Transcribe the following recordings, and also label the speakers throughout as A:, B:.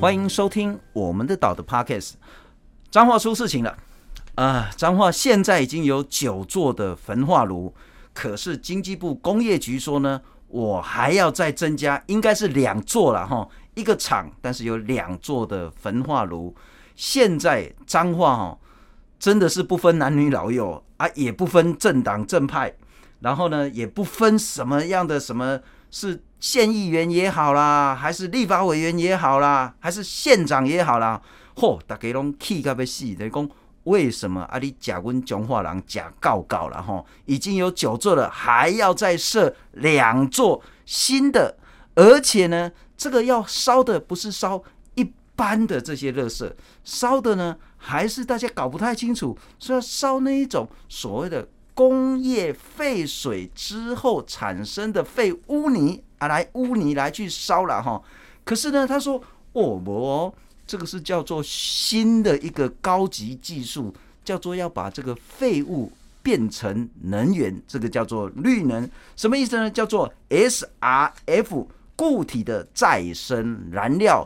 A: 欢迎收听我们的岛的 Podcast。彰化出事情了啊！彰化现在已经有九座的焚化炉，可是经济部工业局说呢，我还要再增加，应该是两座了哈，一个厂，但是有两座的焚化炉。现在彰化哈，真的是不分男女老幼啊，也不分政党正派，然后呢，也不分什么样的什么是县议员也好啦，还是立法委员也好啦，还是县长也好啦。嚯，大家拢气甲要死，等于讲为什么啊？你假阮彰化人假告告了吼，已经有九座了，还要再设两座新的，而且呢，这个要烧的不是烧一般的这些垃圾，烧的呢还是大家搞不太清楚，是要烧那一种所谓的工业废水之后产生的废污泥啊，来污泥来去烧了哈。可是呢，他说哦不哦。这个是叫做新的一个高级技术，叫做要把这个废物变成能源，这个叫做绿能，什么意思呢？叫做 SRF 固体的再生燃料。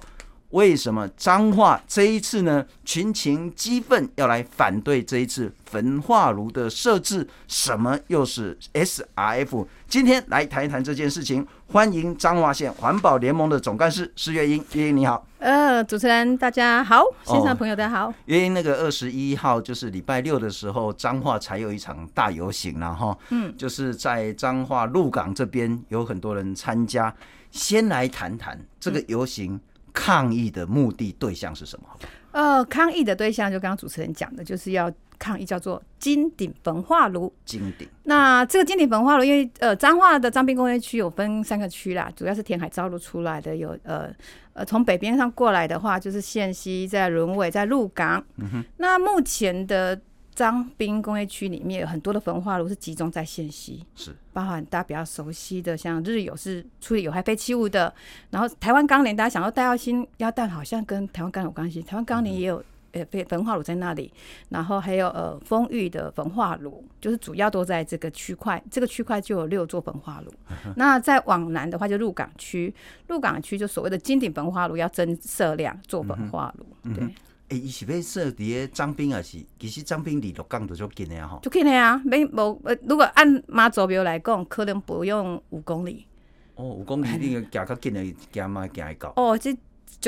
A: 为什么彰化这一次呢？群情激愤要来反对这一次焚化炉的设置？什么又是 SRF？今天来谈一谈这件事情。欢迎彰化县环保联盟的总干事施月英，月英你好。
B: 呃，主持人大家好，线上朋友大家好。哦、
A: 月英那个二十一号就是礼拜六的时候，彰化才有一场大游行然后嗯，就是在彰化鹿港这边有很多人参加。先来谈谈这个游行。嗯抗议的目的对象是什么？
B: 呃，抗议的对象就刚刚主持人讲的，就是要抗议叫做金鼎焚化炉。
A: 金鼎。
B: 那这个金鼎焚化炉，因为呃，彰化的彰滨工业区有分三个区啦，主要是填海造陆出来的，有呃呃从北边上过来的话，就是县西在轮尾在鹿港。嗯哼。那目前的。彰滨工业区里面有很多的焚化炉是集中在县西，
A: 是
B: 包含大家比较熟悉的，像日有是处理有害废弃物的，然后台湾钢联大家想要戴耀新腰带，好像跟台湾钢联有关系，台湾钢联也有呃焚焚化炉在那里，然后还有呃丰裕的焚化炉，就是主要都在这个区块，这个区块就有六座焚化炉。那再往南的话就鹿港区，鹿港区就所谓的金鼎焚化炉要增设两座焚化炉，对。
A: 诶，伊是要设伫个张滨，啊是其实张滨离鹿港就足近的啊？吼，
B: 足近的啊，没无呃，如果按妈祖庙来讲，可能不用五公里。
A: 哦，五公里你个行较近的，行嘛行会到。
B: 哦，这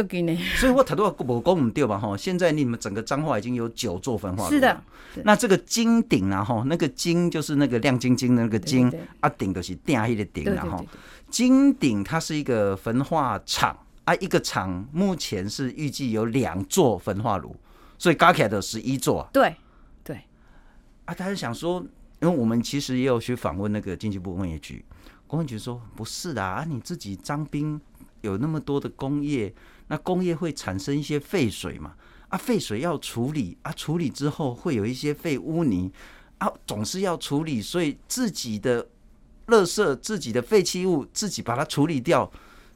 B: 足近的。
A: 所以我头拄话无讲唔对吧？哈，现在你们整个彰化已经有九座焚化炉。
B: 是的。
A: 那这个金鼎啊，哈，那个金就是那个亮晶晶的那个金，啊顶就是鼎迄个顶，然后金鼎它是一个焚化厂。啊，一个厂目前是预计有两座焚化炉，所以加起来的十一座。
B: 对，对。
A: 啊，他就想说，因为我们其实也有去访问那个经济部工业局，工业局说不是的啊，你自己彰滨有那么多的工业，那工业会产生一些废水嘛？啊，废水要处理啊，处理之后会有一些废污泥啊，总是要处理，所以自己的垃圾、自己的废弃物自己把它处理掉。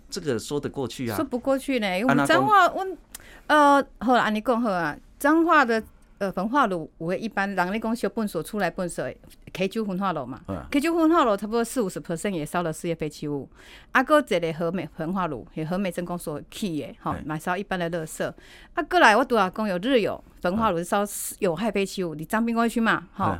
A: 这个说得过去啊？
B: 说不过去呢，因为彰化我呃，好了，你讲好啊。彰化的呃焚化炉，我一般人咧讲烧粪所出来粪水，K 九焚化炉嘛，K 九焚化炉差不多四五十 percent 也烧了事业废弃物。啊，搁一个和美焚化炉，和美真空所起诶，吼，买烧一般的垃圾。啊，过来我拄啊讲有日有焚化炉烧有害废弃物，你彰滨工业区嘛，吼。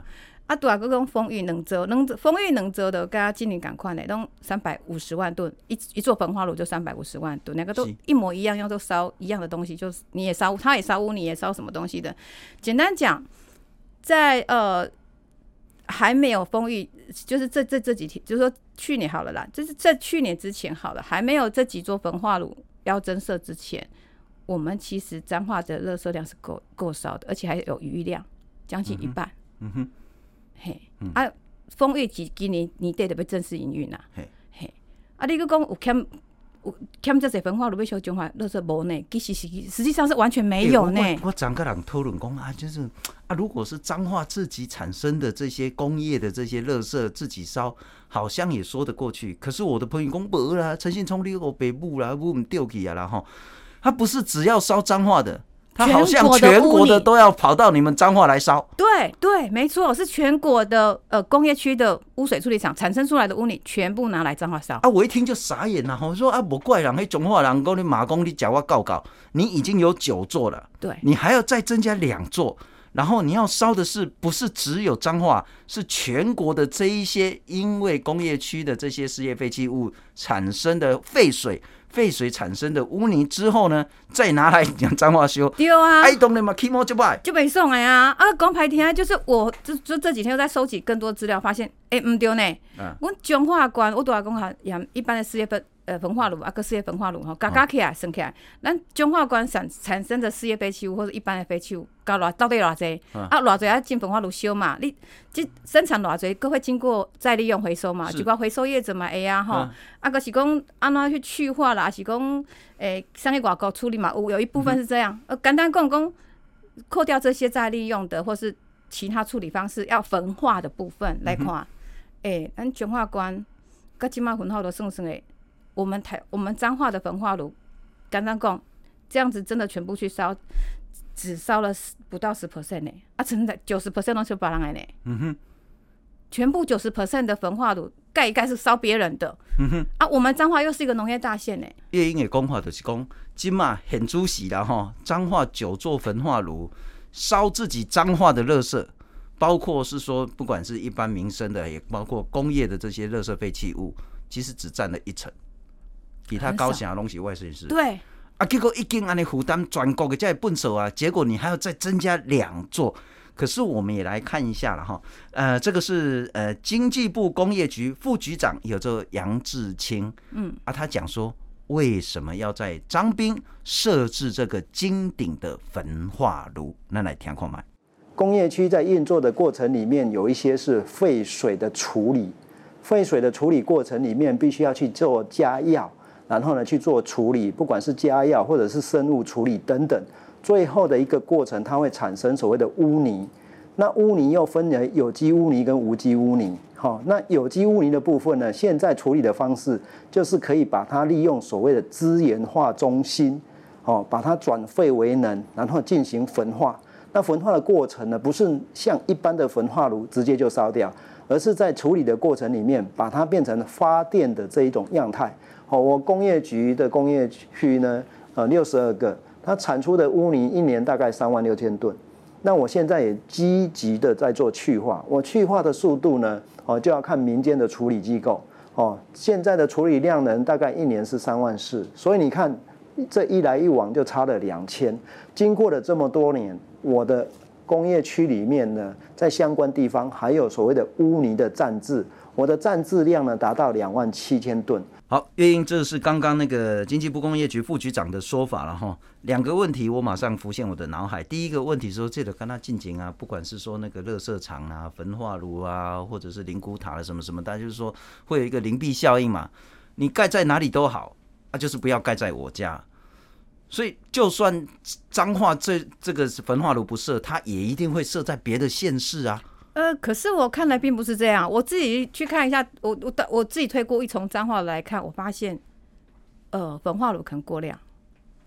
B: 啊，拄啊，搁讲风裕能泽，能丰裕能泽的，跟金鼎同款的，拢三百五十万吨，一一座焚化炉就三百五十万吨，两个都一模一样，用都烧一样的东西，就是你也烧，他也烧污，你也烧什么东西的。简单讲，在呃还没有风裕，就是这这这几天，就是说去年好了啦，就是在去年之前好了，还没有这几座焚化炉要增设之前，我们其实彰化的垃圾量是够够烧的，而且还有余量，将近一半。嗯哼。嘿，啊，丰裕几今年年底就要正式营运啦。嘿，嘿，啊，你佫讲有欠有欠这些焚化炉要烧中华，垃圾无呢？其实是实际上是完全没有呢。
A: 我整个人讨论讲啊，就是啊，如果是彰化自己产生的这些工业的这些垃圾自己烧，好像也说得过去。可是我的朋友讲无啦，陈信聪你我北部啦，我们丢去啊啦吼，他不是只要烧彰化的。它好像全国的都要跑到你们彰化来烧。
B: 对对，没错，是全国的呃工业区的污水处理厂产生出来的污泥，全部拿来彰化烧。
A: 啊，我一听就傻眼了，我说啊，不怪人，那彰化人讲你马公你讲话告告，你已经有九座了，
B: 对，
A: 你还要再增加两座。然后你要烧的是不是只有彰化？是全国的这一些因为工业区的这些事业废弃物产生的废水，废水产生的污泥之后呢，再拿来讲脏话修。
B: 丢啊，
A: 爱动的嘛，起毛就不
B: 就没送哎呀！啊，讲白天就是我就就这几天又在收集更多资料，发现哎，唔对呢。嗯，我彰化县我都要讲哈，像一般的事业废。呃，焚化炉啊，个事业焚化炉吼，加加起来算起来，咱中化县产产生的事业废弃物或者一般的废弃物，加偌到底偌济？啊，偌济啊进焚化炉烧嘛？你即生产偌济，各会经过再利用回收嘛？就讲回收业者嘛会啊吼，啊，个是讲安怎去去化啦，是讲诶，上去外国处理嘛？有有一部分是这样。呃，简单讲讲，扣掉这些再利用的或是其他处理方式，要焚化的部分来看，诶，咱中化关甲即马焚化炉算算诶。我们台我们彰化的焚化炉，刚刚讲这样子真的全部去烧，只烧了不到十 percent 呢，啊，真的九十 percent 都是别人的呢。嗯哼，全部九十 percent 的焚化炉盖一盖是烧别人的。嗯哼，啊，我们彰化又是一个农业大县呢。
A: 叶英的讲话就是讲，今嘛很主席了哈，彰化九座焚化炉烧自己彰化的垃圾，包括是说不管是一般民生的，也包括工业的这些垃圾废弃物，其实只占了一成。比他高些东西外县市，
B: 对
A: 啊，结果已经安尼负担全国的这些粪扫啊，结果你还要再增加两座。可是我们也来看一下了哈，呃，这个是呃经济部工业局副局长有这杨志清，嗯啊，他讲说为什么要在彰滨设置这个金顶的焚化炉？那来听看嘛。
C: 工业区在运作的过程里面，有一些是废水的处理，废水的处理过程里面必须要去做加药。然后呢，去做处理，不管是加药或者是生物处理等等，最后的一个过程，它会产生所谓的污泥。那污泥又分为有机污泥跟无机污泥。好，那有机污泥的部分呢，现在处理的方式就是可以把它利用所谓的资源化中心，哦，把它转废为能，然后进行焚化。那焚化的过程呢，不是像一般的焚化炉直接就烧掉，而是在处理的过程里面，把它变成发电的这一种样态。好，我工业局的工业区呢，呃，六十二个，它产出的污泥一年大概三万六千吨。那我现在也积极的在做去化，我去化的速度呢，哦，就要看民间的处理机构。哦，现在的处理量呢，大概一年是三万四，所以你看这一来一往就差了两千。经过了这么多年，我的工业区里面呢，在相关地方还有所谓的污泥的暂置，我的暂置量呢达到两万七千吨。
A: 好，月英，这是刚刚那个经济部工业局副局长的说法了哈。两个问题我马上浮现我的脑海。第一个问题说，这个跟他进行啊，不管是说那个垃圾场啊、焚化炉啊，或者是灵骨塔什么什么，大家就是说会有一个灵璧效应嘛。你盖在哪里都好，啊，就是不要盖在我家。所以就算彰化这这个焚化炉不设，它也一定会设在别的县市啊。
B: 呃，可是我看来并不是这样。我自己去看一下，我我我自己推过一从彰化来看，我发现，呃，焚化炉可能过量。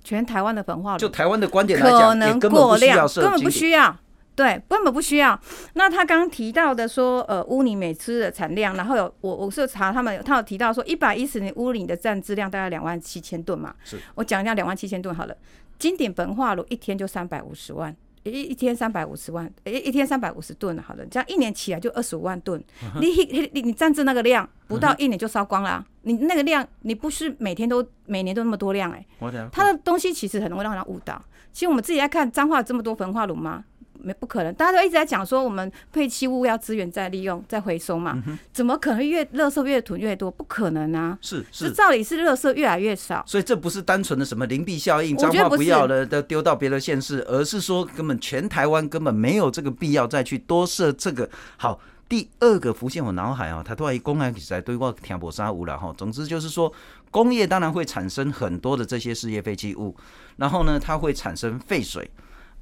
B: 全台湾的焚化炉，
A: 就台湾的观点来讲，可能过量，
B: 根本不需要。对，根本不需要。那他刚刚提到的说，呃，污泥每次的产量，然后有我我是查他们，他有提到说，一百一十年污泥的占质量大概两万七千吨嘛。是我讲一下两万七千吨好了。金顶焚化炉一天就三百五十万。一一天三百五十万，一一天三百五十吨，好了，这样一年起来就二十五万吨。你你你你占制那个量，不到一年就烧光了，啊。你那个量，你不是每天都每年都那么多量哎，欸。它的东西其实很容易让人误导。其实我们自己在看彰化这么多焚化炉吗？没不可能，大家都一直在讲说我们废弃物要资源再利用再回收嘛，嗯、怎么可能越垃圾越囤越多？不可能啊！
A: 是是，
B: 照理是垃圾越来越少，
A: 所以这不是单纯的什么邻避效应，脏话不要了都丢到别的县市，而是说根本全台湾根本没有这个必要再去多设这个。好，第二个浮现我脑海啊，他突然一公安起来对我听不上无了哈。总之就是说，工业当然会产生很多的这些事业废弃物，然后呢，它会产生废水。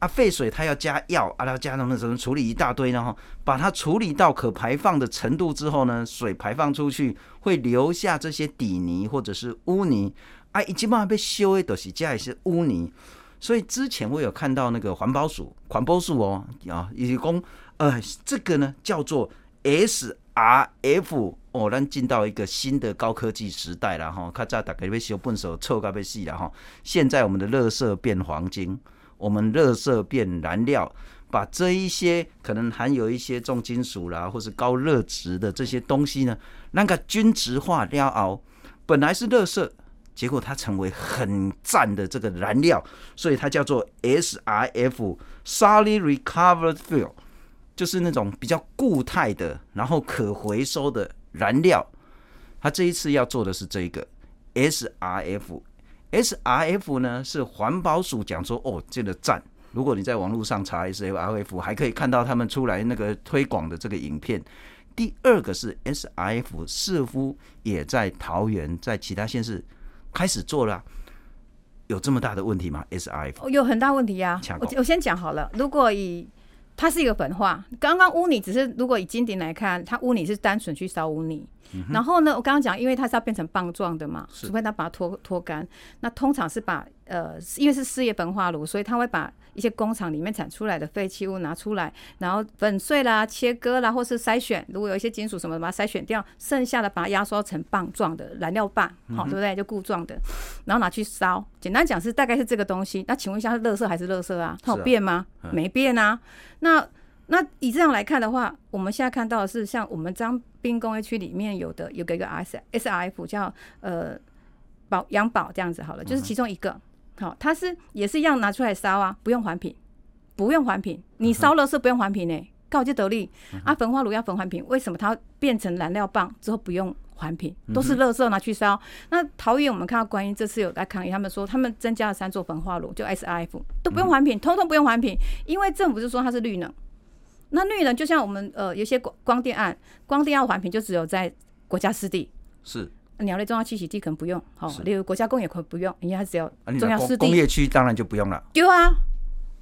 A: 啊，废水它要加药啊，要加什么什么处理一大堆，然后把它处理到可排放的程度之后呢，水排放出去会留下这些底泥或者是污泥啊，一基本上被修的都是加一些污泥。所以之前我有看到那个环保署环保署哦啊，以供呃这个呢叫做 SRF 哦，咱进到一个新的高科技时代了哈。咔嚓，大概被修笨手臭咖被洗了哈。现在我们的垃圾变黄金，我们热色变燃料，把这一些可能含有一些重金属啦，或是高热值的这些东西呢，那个均质化料熬，本来是热色。结果它成为很赞的这个燃料，所以它叫做 SRF（Solid Recovered Fuel），就是那种比较固态的，然后可回收的燃料。它这一次要做的是这个 SRF。SRF 呢是环保署讲说哦，这个赞。如果你在网络上查 SRF，还可以看到他们出来那个推广的这个影片。第二个是 SRF，似乎也在桃园，在其他县市。开始做了，有这么大的问题吗？SRF
B: 有很大问题呀、啊。我我先讲好了，如果以它是一个焚化，刚刚污泥只是如果以金顶来看，它污泥是单纯去烧污泥。嗯、然后呢，我刚刚讲，因为它是要变成棒状的嘛，除非它把它脱脱干。那通常是把呃，因为是事业焚化炉，所以它会把一些工厂里面产出来的废弃物拿出来，然后粉碎啦、切割啦，或是筛选。如果有一些金属什么的，把它筛选掉，剩下的把它压缩成棒状的燃料棒，好、嗯，对不对？就固状的，然后拿去烧。简单讲是大概是这个东西。那请问一下，是垃圾还是垃圾啊？它有变吗？啊嗯、没变啊。那那以这样来看的话，我们现在看到的是像我们张滨工业区里面有的有个一个 S S R F 叫呃宝阳宝这样子好了，就是其中一个。好，它是也是一样拿出来烧啊，不用环评，不用环评，你烧了是不用环评呢，告就得利啊。焚化炉要焚环评，为什么它变成燃料棒之后不用环评？都是垃圾拿去烧。那桃园我们看到观音这次有在抗议，他们说他们增加了三座焚化炉，就 S R F 都不用环评，通通不用环评，因为政府就说它是绿能。那绿能就像我们呃有些光光电案，光电要环评就只有在国家湿地
A: 是。
B: 鸟类重要栖息地可能不用，好，例如国家公园可能不用，因为它只要重要湿地。
A: 工业区当然就不用了。
B: 对啊，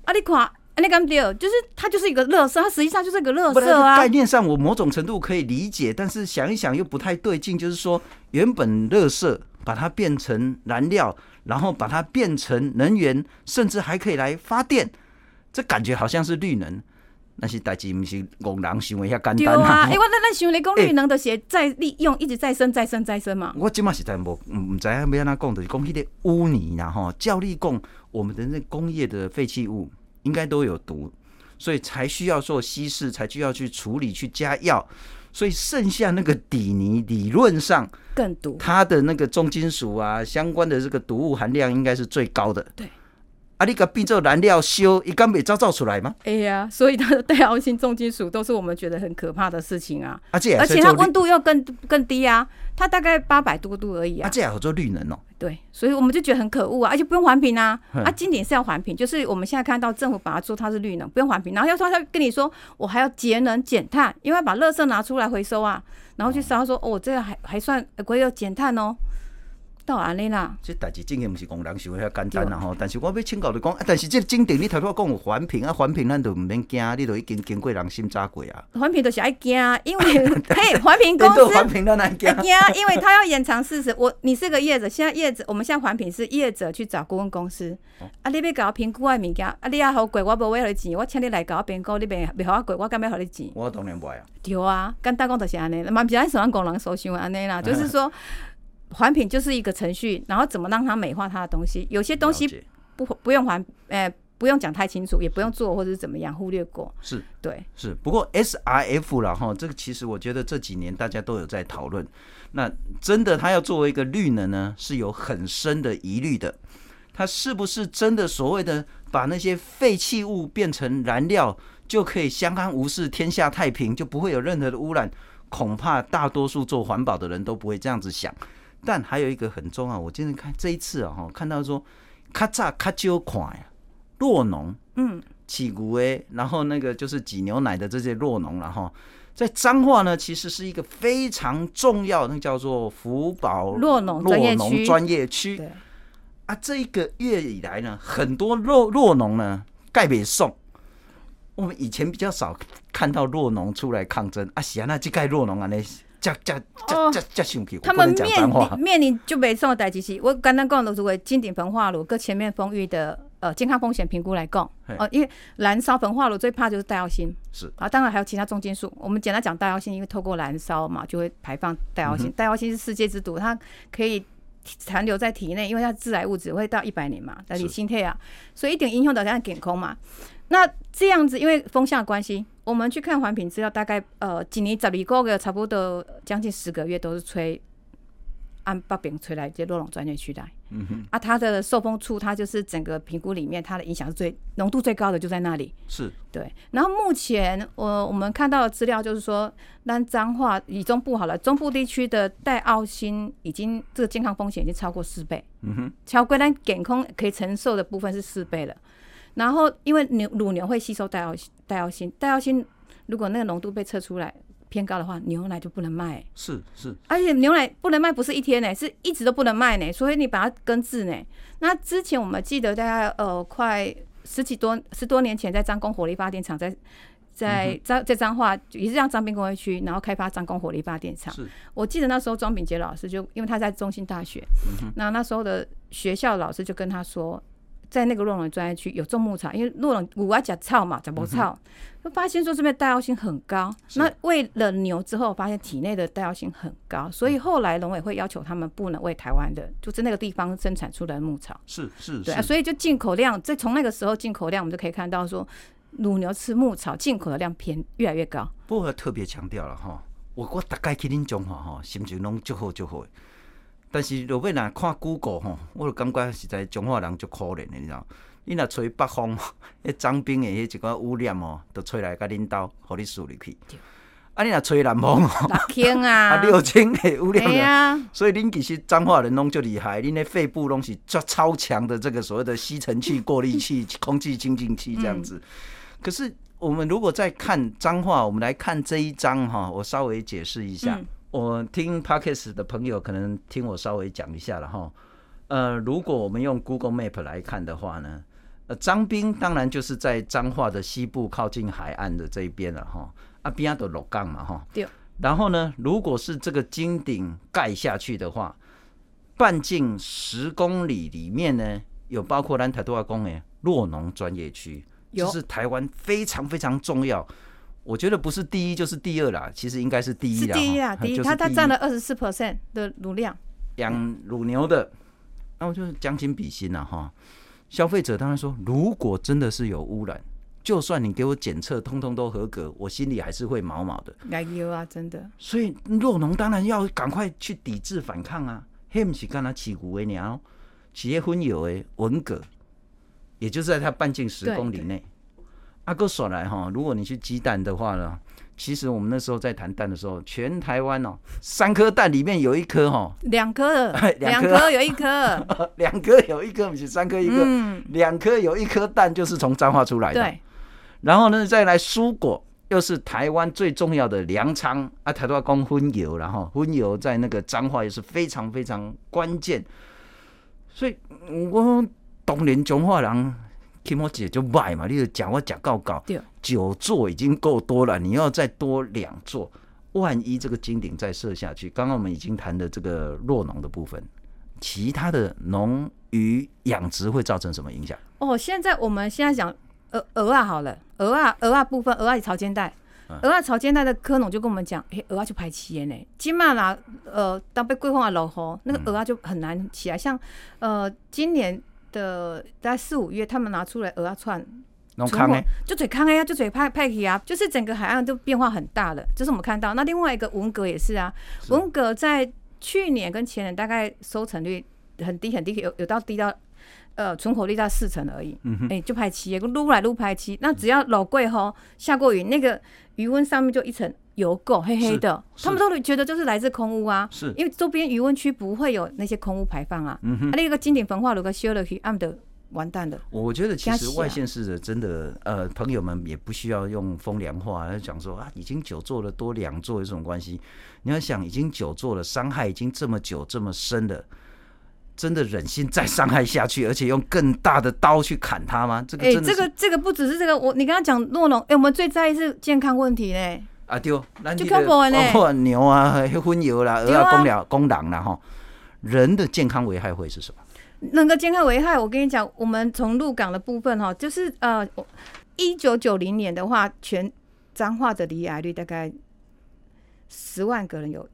B: 啊你看，啊你敢对，就是它就是一个垃圾，它实际上就是一个垃圾啊。
A: 概念上我某种程度可以理解，但是想一想又不太对劲，就是说原本垃圾把它变成燃料，然后把它变成能源，甚至还可以来发电，这感觉好像是绿能。那些代志不是戆人想的遐简单
B: 对啊，哎、欸，我那那想你讲绿能的写再利用，一直再生、再生、再生嘛。
A: 我即马实在无唔知影要安怎讲，就是讲迄个污泥啦吼，照理讲，我们的那工业的废弃物应该都有毒，所以才需要做稀释，才需要去处理、去加药，所以剩下那个底泥理论上
B: 更毒，
A: 它的那个重金属啊相关的这个毒物含量应该是最高的。
B: 对。
A: 啊！你个变做燃料烧，一敢袂造造出来吗？
B: 哎呀，所以它的戴奥辛重金属都是我们觉得很可怕的事情啊！而且它温度又更更低啊，它大概八百多度而已啊！
A: 啊，这也好做绿能哦。
B: 对，所以我们就觉得很可恶啊，而且不用环评啊！啊，经典是要环评，就是我们现在看到政府把它说它是绿能，不用环评，然后要说他跟你说我还要节能减碳，因为把垃圾拿出来回收啊，然后去烧，说哦，这个还还算可以有减碳哦。到安尼啦，
A: 这代志真个毋是讲人想遐简单啦吼。但是我要请教你讲，但是这正定你头拄讲有环评啊，环评咱就毋免惊，你都已经经过人审查过啊。
B: 环评就是爱惊，因为 嘿，环评公司环评咱 爱惊，因为他要延长事实。我你是个业者，现在业者，我们现在环评是业者去找顾问公司，哦、啊，你要搞评估的物件，啊，你要好贵，我无要互你钱，我请你来搞评估，你别别互我过，我干要互你钱？
A: 我当然不爱啊。
B: 对啊，简单讲就是安尼，嘛不是按什么工人所想安尼啦，就是说。环品就是一个程序，然后怎么让它美化它的东西？有些东西不不用环，呃、欸，不用讲太清楚，也不用做或者是怎么样，忽略过。
A: 是，
B: 对，
A: 是。不过 SRF 了哈，这个其实我觉得这几年大家都有在讨论。那真的，它要作为一个绿能呢，是有很深的疑虑的。它是不是真的所谓的把那些废弃物变成燃料，就可以相安无事、天下太平，就不会有任何的污染？恐怕大多数做环保的人都不会这样子想。但还有一个很重要，我今天看这一次啊，哈，看到说，较早较少看呀，弱农，嗯，起骨诶，然后那个就是挤牛奶的这些弱农，了哈。在彰化呢，其实是一个非常重要，那叫做福宝
B: 弱农酪农
A: 专业区。啊，这一个月以来呢，很多弱弱农呢盖北送，我们以前比较少看到弱农出来抗争。啊，是啊，那这盖弱农啊那。这这这这这生气！他们面临
B: 面临就没什么代志是，我刚刚讲的是为金鼎焚化炉，跟前面丰裕的呃健康风险评估来讲，哦，因为燃烧焚化炉最怕就是戴奥辛，
A: 是
B: 啊，当然还有其他重金属。我们简单讲戴奥辛，因为透过燃烧嘛，就会排放戴奥辛。戴奥辛是世界之毒，它可以残留在体内，因为它致癌物质会到一百年嘛，但你心态啊，所以一点影响到它健康嘛。那这样子，因为风向的关系，我们去看环评资料，大概呃几年十二个月，差不多将近十个月都是吹。按北边吹来，这洛龙专业区来。嗯哼，啊，它的受风处，它就是整个评估里面，它的影响是最浓度最高的，就在那里。
A: 是，
B: 对。然后目前我我们看到的资料就是说，那彰化以中部好了，中部地区的带奥辛已经这个健康风险已经超过四倍。嗯哼，超过咱健康可以承受的部分是四倍了。然后因为牛乳牛会吸收代奥代奥辛，代奥辛如果那个浓度被测出来。偏高的话，牛奶就不能卖。
A: 是是，
B: 而且牛奶不能卖，不是一天呢，是一直都不能卖呢。所以你把它根治呢。那之前我们记得大概呃快十几多十多年前，在张公火力发电厂，在在彰在彰化也是让彰滨工业区，然后开发彰工火力发电厂。我记得那时候庄秉杰老师就因为他在中兴大学，那那时候的学校老师就跟他说。在那个洛龙专业区有种牧草，因为洛龙五爱讲草嘛，甲不草，就发现说这边耐药性很高。那喂了牛之后，发现体内的耐药性很高，所以后来农委会要求他们不能喂台湾的，就是那个地方生产出来的牧草。
A: 是是，
B: 对啊，所以就进口量，这从那个时候进口量，我们就可以看到说，乳牛吃牧草进口的量偏越来越高。
A: 不过特别强调了哈，我我大概去恁讲话哈，心情拢就好就好。但是若要若看 Google 吼，我就感觉实在彰化人足可怜的，你知道？你若吹北风，迄张冰的迄一个污染哦，都吹来甲恁兜，互你输入去。啊，你若吹南风，
B: 六千啊，
A: 啊六千的污染啊，所以恁其实彰化人拢足厉害，恁的肺部拢是超超强的这个所谓的吸尘器、过滤器、空气清净器这样子。可是我们如果再看彰化，我们来看这一章哈，我稍微解释一下。嗯我听 Podcast 的朋友可能听我稍微讲一下了哈，呃，如果我们用 Google Map 来看的话呢，呃，彰滨当然就是在彰化的西部靠近海岸的这一边了哈，啊边的鹿港嘛哈，对。然后呢，如果是这个金顶盖下去的话，半径十公里里面呢，有包括兰台多少公里洛农专业区，就是台湾非常非常重要。我觉得不是第一就是第二啦，其实应该是第一啦。
B: 是第一啊，第一，它它占了二十四 percent 的乳量。
A: 养乳牛的，那我就是将心比心了哈。消费者当然说，如果真的是有污染，就算你给我检测通通都合格，我心里还是会毛毛的。
B: 哎呦啊，真的。
A: 所以肉农当然要赶快去抵制反抗啊。黑不是干他起股为鸟，企业婚友诶文革，也就是在他半径十公里内。阿哥说来哈，如果你去鸡蛋的话呢，其实我们那时候在谈蛋的时候，全台湾哦，三颗蛋里面有一颗哈，
B: 两颗，两颗有一颗，
A: 两颗有一颗，不是三颗一个，两颗有一颗蛋就是从彰化出来的。对，然后呢，再来蔬果，又是台湾最重要的粮仓。啊，台湾光荤油，然后荤油在那个彰化也是非常非常关键，所以我当年彰化人。起码姐就卖嘛，你就讲我讲告告，九座已经够多了，你要再多两座，万一这个金顶再设下去，刚刚我们已经谈的这个弱农的部分，其他的农渔养殖会造成什么影响？
B: 哦，现在我们现在讲鹅鹅啊，好了，鹅啊鹅啊部分，鹅啊潮间带，鹅啊潮间带的科农就跟我们讲，哎，鹅啊就排气呢，今嘛啦，呃，当被规划的落后，那个鹅啊就很难起来，像呃今年。的在四五月，他们拿出来鹅啊串，就嘴康哎呀，就嘴派派去啊，就是整个海岸都变化很大了。这是我们看到。那另外一个文革也是啊，文革在去年跟前年大概收成率很低很低，有有到低到呃存活率到四成而已。哎、嗯欸，就排气，撸来撸排气。那只要老贵吼下过雨，那个余温上面就一层。油垢黑黑的，他们都觉得就是来自空污啊，是因为周边鱼塭区不会有那些空污排放啊。嗯哼，啊，那个经典焚化炉个修了去，暗的完蛋的。
A: 我觉得其实外县市的真的呃朋友们也不需要用风凉话来讲说啊，已经久坐了多两座有这种关系。你要想已经久坐了，伤害已经这么久这么深了，真的忍心再伤害下去，而且用更大的刀去砍它吗？这个哎、欸，
B: 这个这个不只是这个，我你刚刚讲诺农，哎，我们最在意是健康问题嘞。
A: 啊对，咱这个包括牛啊、荤油啦、鹅啊、公了、公狼啦哈，人的健康危害会是什么？
B: 那个健康危害，我跟你讲，我们从鹿港的部分哈，就是呃，一九九零年的话，全彰化的罹癌率大概十万个人有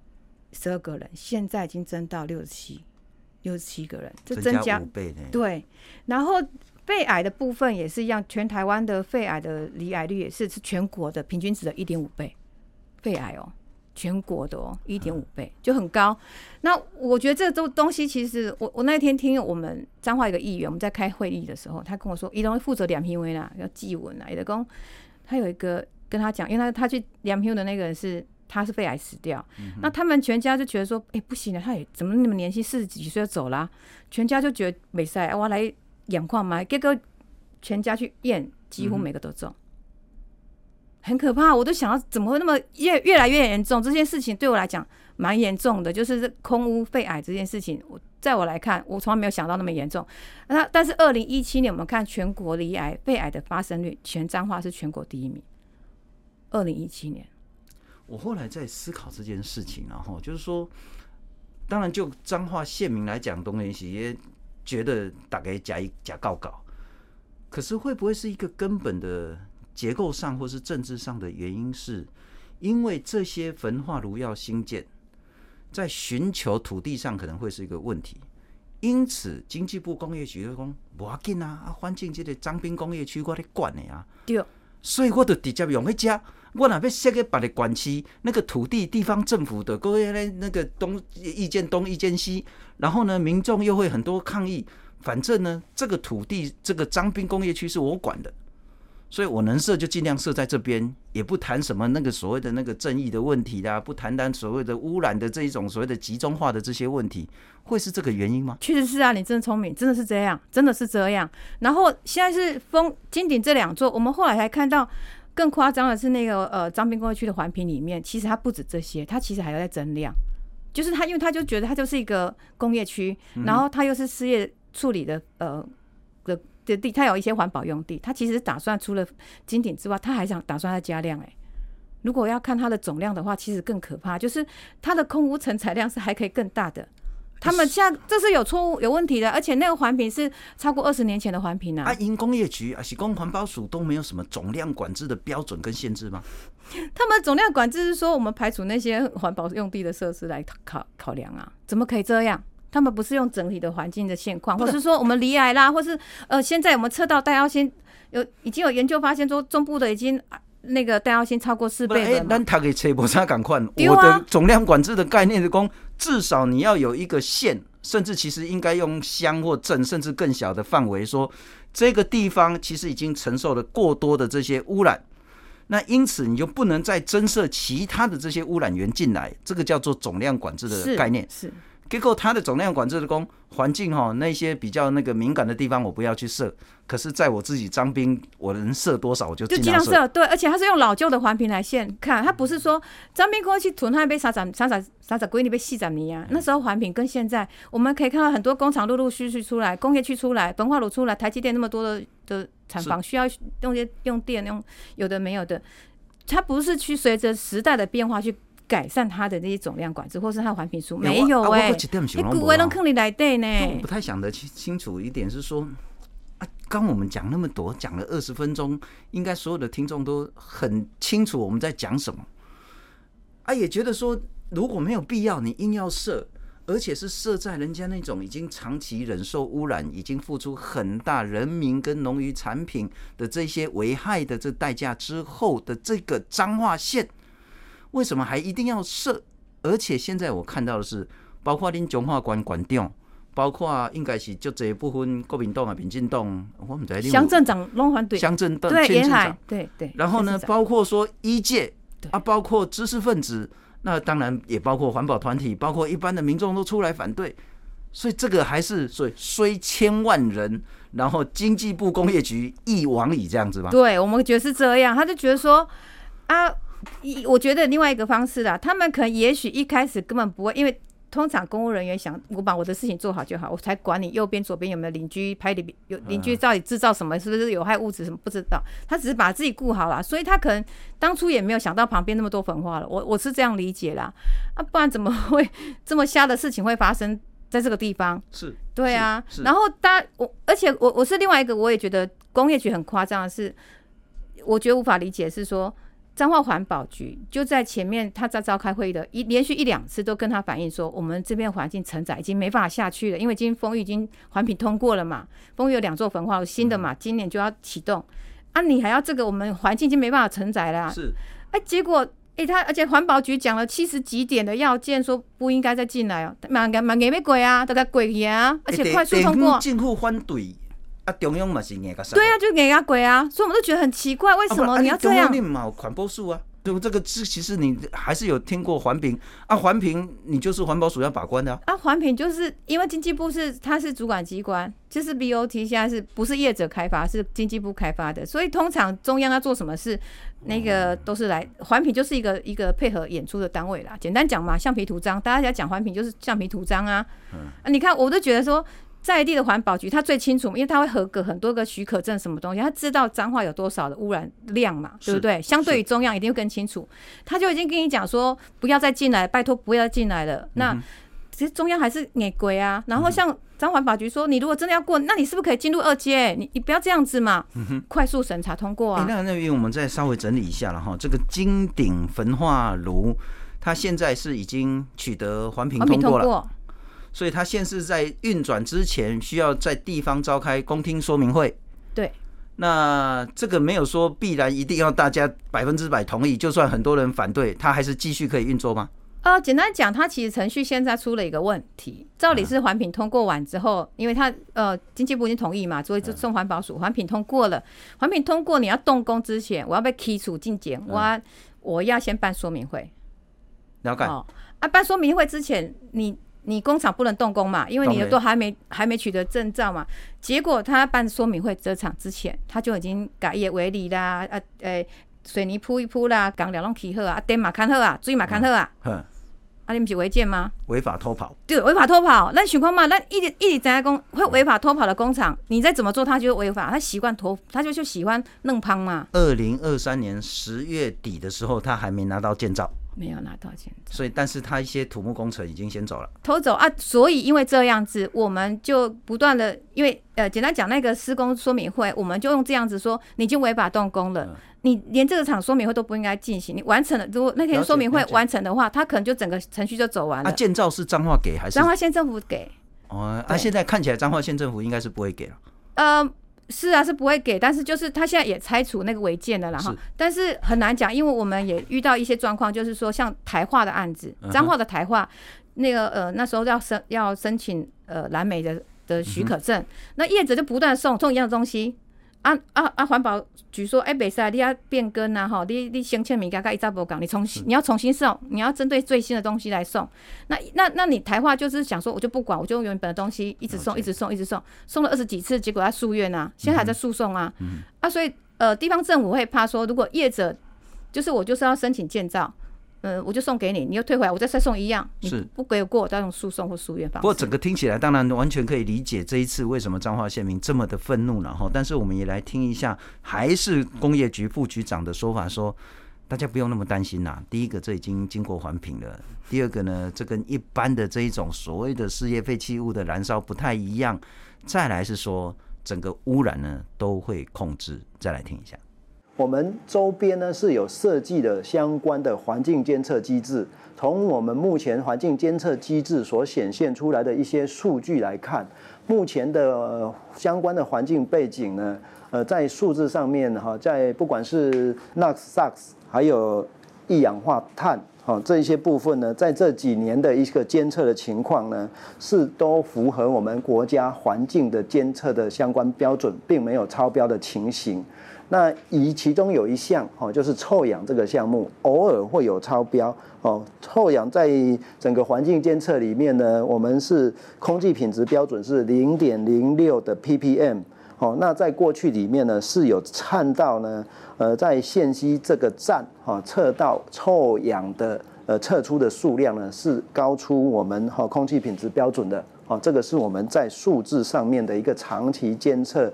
B: 十二个人，现在已经增到六十七，六十七个人，这增加
A: 五倍呢。
B: 对，然后肺癌的部分也是一样，全台湾的肺癌的罹癌率也是是全国的平均值的一点五倍，肺癌哦。全国的哦，一点五倍就很高。那我觉得这都东西，其实我我那天听我们彰化一个议员，我们在开会议的时候，他跟我说，伊东负责两批微啦，要记稳啦。也的讲，他有一个跟他讲，因为他他去两批的那个人是他是肺癌死掉，嗯、那他们全家就觉得说，哎、欸、不行了，他也怎么那么年轻，四十几岁就走了，全家就觉得没事，我来验矿嘛，结果全家去验，几乎每个都中。嗯很可怕，我都想要怎么会那么越越来越严重？这件事情对我来讲蛮严重的，就是空污肺癌这件事情，我在我来看，我从来没有想到那么严重。那但是二零一七年我们看全国罹癌肺癌的发生率，全彰化是全国第一名。二零一七年，
A: 我后来在思考这件事情，然后就是说，当然就彰化县民来讲，东西也觉得大概假一假告告，可是会不会是一个根本的？结构上或是政治上的原因，是因为这些焚化炉要兴建，在寻求土地上可能会是一个问题，因此经济部工业局就讲不要紧啊，啊，环境这个张滨工业区我来管的啊，
B: 对，
A: 所以我就直接用迄家，我若要设个别的管区，那个土地地方政府的各位那那个东意见东意见西，然后呢，民众又会很多抗议，反正呢，这个土地这个张滨工业区是我管的。所以我能设就尽量设在这边，也不谈什么那个所谓的那个正义的问题啦，不谈谈所谓的污染的这一种所谓的集中化的这些问题，会是这个原因吗？
B: 确实是啊，你真的聪明，真的是这样，真的是这样。然后现在是封金鼎这两座，我们后来还看到更夸张的是那个呃张斌工业区的环评里面，其实它不止这些，它其实还要再增量，就是它因为它就觉得它就是一个工业区，然后它又是事业处理的呃的。地，它有一些环保用地，它其实打算除了金鼎之外，它还想打算再加量哎。如果要看它的总量的话，其实更可怕，就是它的空屋成采量是还可以更大的。他们现在这是有错误、有问题的，而且那个环评是超过二十年前的环评啊。啊，因
A: 工业局啊，是工环保署都没有什么总量管制的标准跟限制吗？
B: 他们总量管制是说我们排除那些环保用地的设施来考考量啊，怎么可以这样？他们不是用整体的环境的现况，或是说我们离癌啦，或是呃，现在我们测到戴奥辛有已经有研究发现说，中部的已经那个戴奥辛超过四倍了。哎，
A: 咱他给切不差赶快。我的总量管制的概念是讲，至少你要有一个县，甚至其实应该用乡或镇，甚至更小的范围，说这个地方其实已经承受了过多的这些污染，那因此你就不能再增设其他的这些污染源进来，这个叫做总量管制的概念。
B: 是。是
A: 结果它的总量管制的工环境哈，那些比较那个敏感的地方我不要去设，可是在我自己张兵，我能设多少我就尽量设。
B: 对，而且它是用老旧的环评来限看，它不是说张兵过去囤它被啥啥啥啥啥啥规定被细长泥啊。那时候环评跟现在，我们可以看到很多工厂陆陆续续出来，工业区出来，焚化炉出来，台积电那么多的的厂房需要用些用电用有的没有的，它不是去随着时代的变化去。改善它的那些总量管制，或是它的环评书没有哎、欸，你古威能坑里来对呢？
A: 我不太想得清清楚一点是说，啊，刚我们讲那么多，讲了二十分钟，应该所有的听众都很清楚我们在讲什么。啊，也觉得说如果没有必要，你硬要设，而且是设在人家那种已经长期忍受污染，已经付出很大人民跟农渔产品的这些危害的这代价之后的这个彰化县。为什么还一定要设？而且现在我看到的是，包括恁彰化县县长，包括应该是就这一部分国民党啊、民进党，我们在
B: 乡镇长拢反对，
A: 乡镇
B: 对沿海对对。
A: 然后呢，包括说医界啊，包括知识分子，那当然也包括环保团体，包括一般的民众都出来反对。所以这个还是所以虽千万人，然后经济部工业局一往矣这样子吧？
B: 对，我们觉得是这样，他就觉得说啊。一，我觉得另外一个方式啦，他们可能也许一开始根本不会，因为通常公务人员想，我把我的事情做好就好，我才管你右边左边有没有邻居拍里有邻居到底制造什么，是不是有害物质什么不知道，他只是把自己顾好了，所以他可能当初也没有想到旁边那么多焚化了，我我是这样理解啦，啊，不然怎么会 这么瞎的事情会发生在这个地方。
A: 是，
B: 对啊。然后大家我，而且我我是另外一个，我也觉得工业局很夸张的是，我觉得无法理解是说。彰化环保局就在前面，他在召开会议的一连续一两次都跟他反映说，我们这边环境承载已经没办法下去了，因为已经丰裕已经环评通过了嘛，丰裕有两座焚化炉新的嘛，今年就要启动，啊，你还要这个，我们环境已经没办法承载了，
A: 是，
B: 哎，结果哎，他而且环保局讲了七十几点的要件，说不应该再进来哦，蛮蛮蛮给鬼啊，大概鬼啊，而且快速通过，
A: 政府反对。啊，中央嘛是硬个啥？
B: 对啊，就硬个鬼啊，所以我们都觉得很奇怪，为什么你要这样？啊、
A: 你嘛环保署啊，对这个是其实你还是有听过环评啊，环评你就是环保署要把关的啊。
B: 啊，环评就是因为经济部是它是主管机关，就是 BOT 现在是不是业者开发，是经济部开发的，所以通常中央要做什么事，那个都是来环评就是一个一个配合演出的单位啦。简单讲嘛，橡皮图章，大家讲环评就是橡皮图章啊。嗯、啊，你看我都觉得说。在地的环保局，他最清楚，因为他会合格很多个许可证，什么东西，他知道彰化有多少的污染量嘛，对不对？相对于中央，一定会更清楚。他就已经跟你讲说，不要再进来，拜托不要再进来了。那其实中央还是给规啊。然后像彰环保局说，你如果真的要过，那你是不是可以进入二阶？你你不要这样子嘛，快速审查通过啊。
A: 那那边我们再稍微整理一下了哈，这个金鼎焚化炉，它现在是已经取得环评通过了。所以它现是在运转之前，需要在地方召开公听说明会。
B: 对，
A: 那这个没有说必然一定要大家百分之百同意，就算很多人反对，它还是继续可以运作吗？
B: 呃，简单讲，它其实程序现在出了一个问题，照理是环评通过完之后，因为它呃经济部已经同意嘛，所以就送环保署，环评通过了，环评通过你要动工之前，我要被剔除进检，我要我要先办说明会。
A: 了解。哦，
B: 啊，办说明会之前你。你工厂不能动工嘛，因为你的都还没还没取得证照嘛。结果他办说明会这场之前，他就已经改业为例啦，啊，诶，水泥铺一铺啦，钢梁弄起好啊，电马看好啊，水马看好啊。嗯。啊，你不是违建吗？
A: 违法偷跑。
B: 对，违法偷跑。那情况嘛，那一直一直在工会违法偷跑的工厂，你再怎么做，他就违法。他习惯偷，他就就喜欢弄胖嘛。
A: 二零二三年十月底的时候，他还没拿到建造。
B: 没有拿到钱，
A: 所以但是他一些土木工程已经先走了，
B: 偷走啊！所以因为这样子，我们就不断的，因为呃，简单讲那个施工说明会，我们就用这样子说，你已经违法动工了，嗯、你连这个场说明会都不应该进行，你完成了，如果那天说明会完成的话，他可能就整个程序就走完了。
A: 啊，建造是彰化给还是彰
B: 化县政府给？
A: 哦，那、啊、现在看起来彰化县政府应该是不会给了。
B: 呃。是啊，是不会给，但是就是他现在也拆除那个违建了，然后，但是很难讲，因为我们也遇到一些状况，就是说像台化的案子，彰化的台化，那个呃那时候要申要申请呃蓝莓的的许可证，那业者就不断送送一样的东西。啊啊啊！环保局说：“哎、欸，袂使，你要变更呐，吼，你你先签名，刚刚一早不讲，你重新，你要重新送，你要针对最新的东西来送。那那那你台化就是想说，我就不管，我就用原本的东西一直送，一直送，一直送，送了二十几次，结果他诉愿啊，现在还在诉讼啊。嗯、啊，所以呃，地方政府会怕说，如果业者就是我就是要申请建造。”嗯，我就送给你，你又退回来，我再再送一样。是不给我过，我再用诉讼或诉愿方式。
A: 不过整个听起来，当然完全可以理解这一次为什么彰化县民这么的愤怒了哈。但是我们也来听一下，还是工业局副局长的说法说，说大家不用那么担心呐。第一个，这已经经过环评了；第二个呢，这跟一般的这一种所谓的事业废弃物的燃烧不太一样。再来是说，整个污染呢都会控制。再来听一下。
C: 我们周边呢是有设计的相关的环境监测机制。从我们目前环境监测机制所显现出来的一些数据来看，目前的相关的环境背景呢，呃，在数字上面哈，在不管是 NOx、SOx，还有一氧化碳，哈，这一些部分呢，在这几年的一个监测的情况呢，是都符合我们国家环境的监测的相关标准，并没有超标的情形。那以其中有一项哦，就是臭氧这个项目，偶尔会有超标哦。臭氧在整个环境监测里面呢，我们是空气品质标准是零点零六的 ppm 哦。那在过去里面呢，是有看到呢，呃，在线溪这个站哈测到臭氧的呃测出的数量呢，是高出我们哈空气品质标准的哦。这个是我们在数字上面的一个长期监测。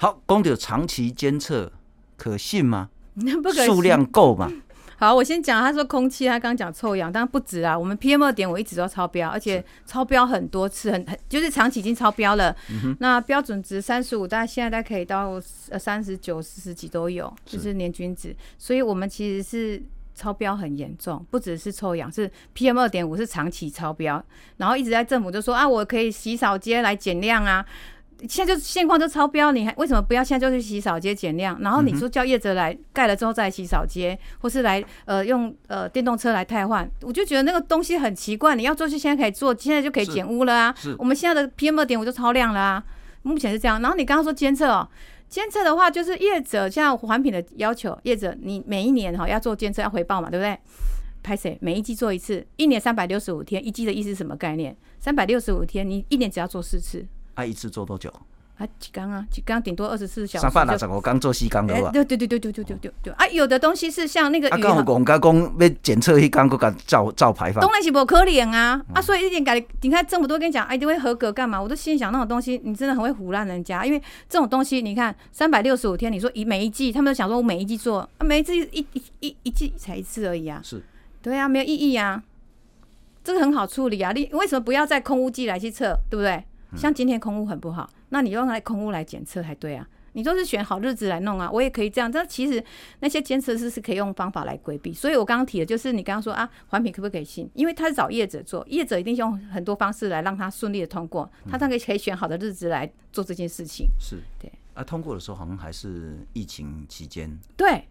A: 好，公的长期监测可信吗？
B: 不可信。
A: 数量够吗？
B: 好，我先讲，他说空气，他刚刚讲臭氧，当然不止啊。我们 PM 二点五一直都超标，而且超标很多次，很很就是长期已经超标了。嗯、那标准值三十五，大概现在大概可以到呃三十九、四十几都有，就是年均值。所以我们其实是超标很严重，不只是臭氧，是 PM 二点五是长期超标，然后一直在政府就说啊，我可以洗澡街来减量啊。现在就现况就超标，你还为什么不要现在就去洗扫街减量？然后你说叫业者来盖了之后再洗扫街，或是来呃用呃电动车来汰换，我就觉得那个东西很奇怪。你要做就现在可以做，现在就可以减污了啊！我们现在的 PM 二点五就超量了啊，目前是这样。然后你刚刚说监测哦，监测的话就是业者像环评的要求，业者你每一年哈要做监测要回报嘛，对不对？拍谁？每一季做一次，一年三百六十五天，一季的意思是什么概念？三百六十五天，你一年只要做四次。
A: 他一次做多久？
B: 啊，几缸啊？几缸顶多二十四小时。
A: 三百六十五缸做四缸的吧，
B: 对对对对对对对对对。啊，有的东西是像那个。啊，
A: 刚好讲，刚讲要检测一缸，个个照照排放。
B: 当然是不可能啊！啊，所以一点改，你看这么多跟你讲，哎，你会合格干嘛？我都心想那种东西，你真的很会唬烂人家。因为这种东西，你看三百六十五天，你说一每一季，他们都想说我每一季做，啊，每一季一一一一季才一次而已啊。
A: 是。
B: 对啊，没有意义啊。这个很好处理啊，你为什么不要在空屋季来去测，对不对？像今天空屋很不好。那你用来空屋来检测才对啊！你都是选好日子来弄啊，我也可以这样。但其实那些监测师是可以用方法来规避。所以我刚刚提的就是你刚刚说啊，环评可不可以信？因为他是找业者做，业者一定用很多方式来让他顺利的通过，他大概可以选好的日子来做这件事情。
A: 是对啊，通过的时候好像还是疫情期间。
B: 对，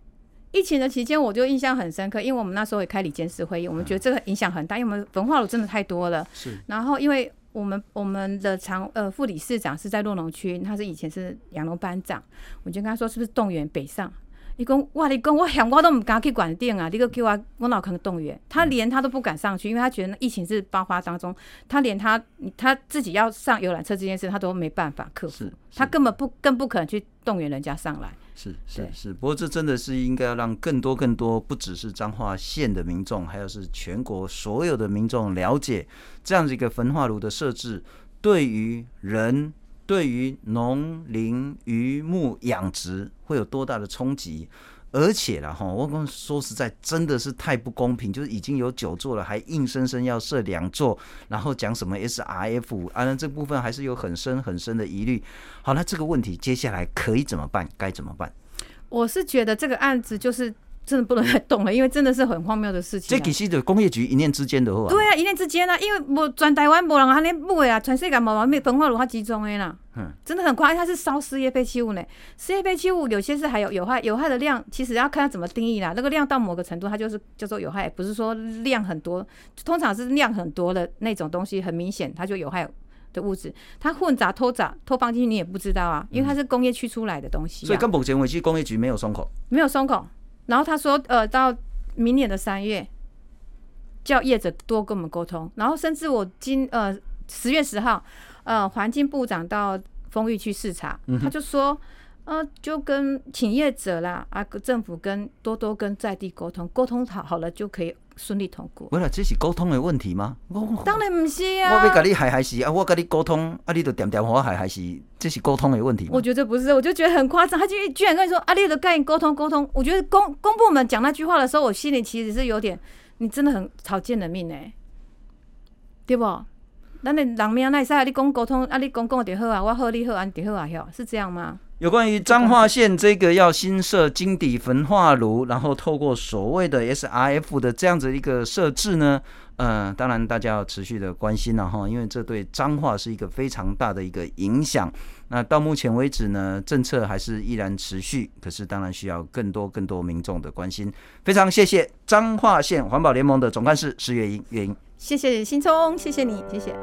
B: 疫情的期间我就印象很深刻，因为我们那时候也开理监事会议，我们觉得这个影响很大，因为我们焚化炉真的太多了。
A: 是，
B: 然后因为。我们我们的常呃副理事长是在洛农区，他是以前是养龙班长，我就跟他说是不是动员北上？你讲哇，你讲我想我都不敢去管店啊，你个叫我我脑壳能动员？他连他都不敢上去，因为他觉得疫情是爆发当中，他连他他自己要上游览车这件事他都没办法克服，他根本不更不可能去动员人家上来。
A: 是是是，不过这真的是应该要让更多更多，不只是彰化县的民众，还有是全国所有的民众了解这样子一个焚化炉的设置，对于人、对于农林渔牧养殖会有多大的冲击。而且啦，哈，我跟说实在，真的是太不公平，就是已经有九座了，还硬生生要设两座，然后讲什么 SRF，啊，那这部分还是有很深很深的疑虑。好，那这个问题接下来可以怎么办？该怎么办？
B: 我是觉得这个案子就是。真的不能再动了，因为真的是很荒谬的事情。
A: 这其实的工业局一念之间的话，
B: 对啊，一念之间啊，因为我全台湾没人还连不啊，全世界没完没焚化炉它集中的啦，嗯，真的很夸张，它是烧事业废弃物呢。事业废弃物有些是还有有害，有害的量其实要看它怎么定义啦。那个量到某个程度，它就是叫做有害，不是说量很多，通常是量很多的那种东西，很明显它就有害的物质，它混杂偷杂偷放进去你也不知道啊，因为它是工业区出来的东西，啊嗯。所以，跟目前为止，工业局没有松口，没有松口。然后他说，呃，到明年的三月，叫业者多跟我们沟通。然后甚至我今呃十月十号，呃，环境部长到丰裕去视察，他就说，呃，就跟请业者啦，啊，政府跟多多跟在地沟通，沟通好好了就可以。顺利通过，
A: 不是这是沟通的问题吗？
B: 当然不是啊！
A: 我要跟你还还是啊，我跟你沟通啊，你都点点我还还是这是沟通的问题吗？
B: 我觉得不是，我就觉得很夸张。他就居然跟你说啊，你的概念沟通沟通。我觉得公公部门讲那句话的时候，我心里其实是有点，你真的很草菅人命哎，对不？那你人命那啥，你讲沟通啊，你讲讲就好啊，我好你好，安就好啊，哟，是这样吗？
A: 有关于彰化县这个要新设金底焚化炉，然后透过所谓的 SRF 的这样子一个设置呢，嗯，当然大家要持续的关心了哈，因为这对彰化是一个非常大的一个影响。那到目前为止呢，政策还是依然持续，可是当然需要更多更多民众的关心。非常谢谢彰化县环保联盟的总干事石月英，月英，
B: 谢谢新聪，谢谢你，谢谢。